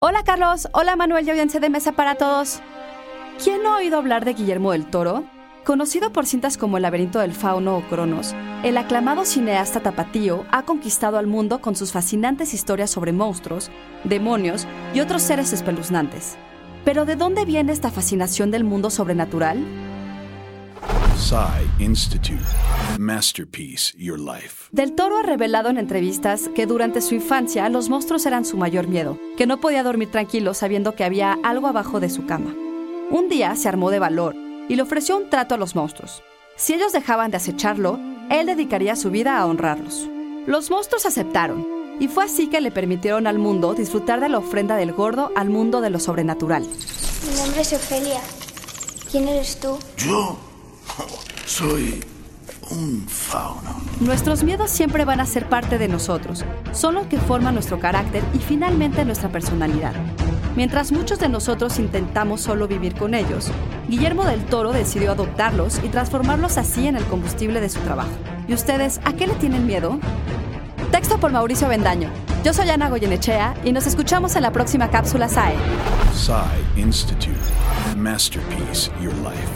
Hola Carlos, hola Manuel y audiencia de mesa para todos. ¿Quién no ha oído hablar de Guillermo del Toro? Conocido por cintas como El laberinto del fauno o Cronos, el aclamado cineasta tapatío ha conquistado al mundo con sus fascinantes historias sobre monstruos, demonios y otros seres espeluznantes. Pero ¿de dónde viene esta fascinación del mundo sobrenatural? Psy Institute. Masterpiece Your Life. Del Toro ha revelado en entrevistas que durante su infancia los monstruos eran su mayor miedo, que no podía dormir tranquilo sabiendo que había algo abajo de su cama. Un día se armó de valor y le ofreció un trato a los monstruos. Si ellos dejaban de acecharlo, él dedicaría su vida a honrarlos. Los monstruos aceptaron, y fue así que le permitieron al mundo disfrutar de la ofrenda del gordo al mundo de lo sobrenatural. Mi nombre es Ofelia. ¿Quién eres tú? Yo soy un fauno. Nuestros miedos siempre van a ser parte de nosotros, son lo que forman nuestro carácter y finalmente nuestra personalidad. Mientras muchos de nosotros intentamos solo vivir con ellos, Guillermo del Toro decidió adoptarlos y transformarlos así en el combustible de su trabajo. ¿Y ustedes a qué le tienen miedo? Texto por Mauricio Bendaño. Yo soy Ana Goyenechea y nos escuchamos en la próxima cápsula SAE. Psy Institute. Masterpiece Your Life.